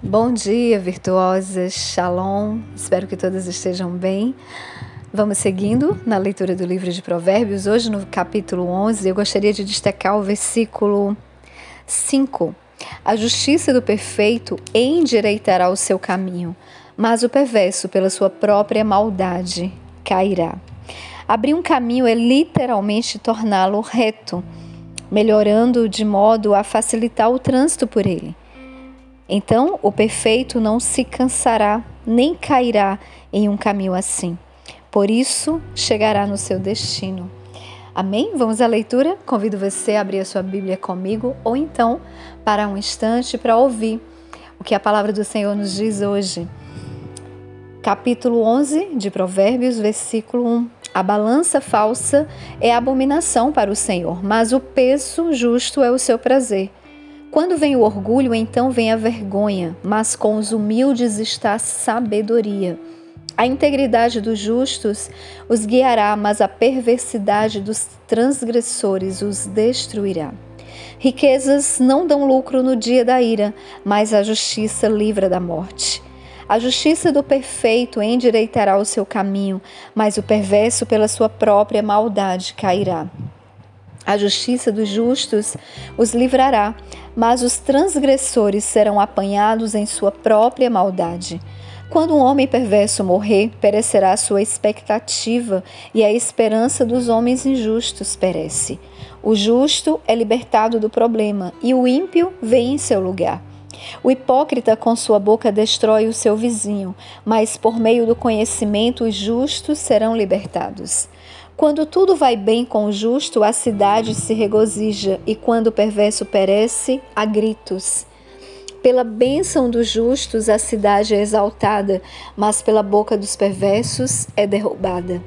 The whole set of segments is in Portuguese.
Bom dia, virtuosas. Shalom. Espero que todas estejam bem. Vamos seguindo na leitura do livro de Provérbios. Hoje, no capítulo 11, eu gostaria de destacar o versículo 5. A justiça do perfeito endireitará o seu caminho, mas o perverso, pela sua própria maldade, cairá. Abrir um caminho é literalmente torná-lo reto, melhorando de modo a facilitar o trânsito por ele. Então, o perfeito não se cansará nem cairá em um caminho assim. Por isso, chegará no seu destino. Amém? Vamos à leitura? Convido você a abrir a sua Bíblia comigo ou então para um instante para ouvir o que a palavra do Senhor nos diz hoje. Capítulo 11 de Provérbios, versículo 1. A balança falsa é abominação para o Senhor, mas o peso justo é o seu prazer. Quando vem o orgulho, então vem a vergonha, mas com os humildes está a sabedoria. A integridade dos justos os guiará, mas a perversidade dos transgressores os destruirá. Riquezas não dão lucro no dia da ira, mas a justiça livra da morte. A justiça do perfeito endireitará o seu caminho, mas o perverso, pela sua própria maldade, cairá. A justiça dos justos os livrará, mas os transgressores serão apanhados em sua própria maldade. Quando um homem perverso morrer, perecerá a sua expectativa, e a esperança dos homens injustos perece. O justo é libertado do problema, e o ímpio vem em seu lugar. O hipócrita com sua boca destrói o seu vizinho, mas por meio do conhecimento os justos serão libertados. Quando tudo vai bem com o justo, a cidade se regozija, e quando o perverso perece, há gritos. Pela bênção dos justos a cidade é exaltada, mas pela boca dos perversos é derrubada.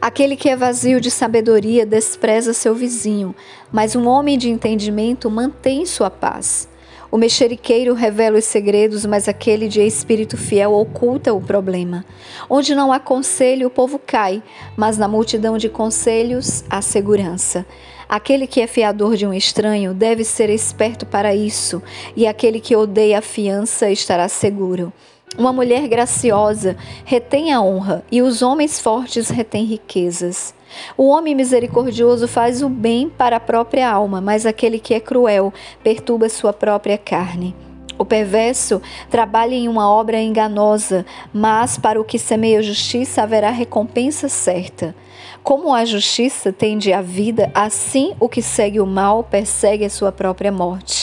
Aquele que é vazio de sabedoria despreza seu vizinho, mas um homem de entendimento mantém sua paz. O mexeriqueiro revela os segredos, mas aquele de espírito fiel oculta o problema. Onde não há conselho, o povo cai, mas na multidão de conselhos há segurança. Aquele que é fiador de um estranho deve ser esperto para isso, e aquele que odeia a fiança estará seguro. Uma mulher graciosa retém a honra, e os homens fortes retêm riquezas. O homem misericordioso faz o bem para a própria alma, mas aquele que é cruel perturba sua própria carne. O perverso trabalha em uma obra enganosa, mas para o que semeia justiça haverá recompensa certa. Como a justiça tende à vida, assim o que segue o mal persegue a sua própria morte.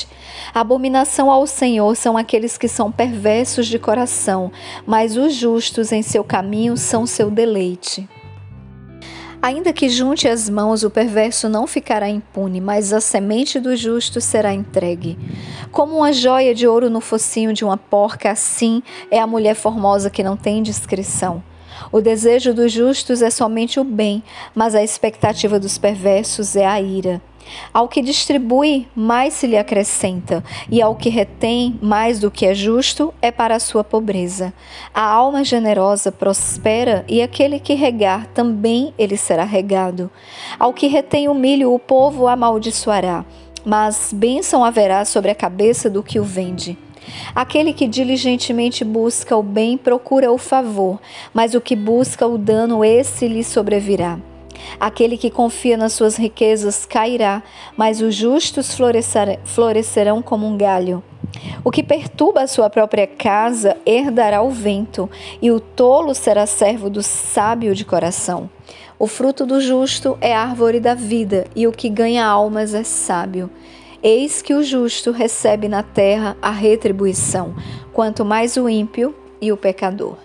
Abominação ao Senhor são aqueles que são perversos de coração, mas os justos em seu caminho são seu deleite. Ainda que junte as mãos, o perverso não ficará impune, mas a semente do justo será entregue. Como uma joia de ouro no focinho de uma porca, assim é a mulher formosa que não tem discrição. O desejo dos justos é somente o bem, mas a expectativa dos perversos é a ira. Ao que distribui, mais se lhe acrescenta, e ao que retém mais do que é justo, é para a sua pobreza. A alma generosa prospera, e aquele que regar, também ele será regado. Ao que retém o milho, o povo amaldiçoará, mas bênção haverá sobre a cabeça do que o vende. Aquele que diligentemente busca o bem procura o favor, mas o que busca o dano, esse lhe sobrevirá. Aquele que confia nas suas riquezas cairá, mas os justos florescerão como um galho. O que perturba a sua própria casa herdará o vento, e o tolo será servo do sábio de coração. O fruto do justo é árvore da vida, e o que ganha almas é sábio. Eis que o justo recebe na terra a retribuição, quanto mais o ímpio e o pecador.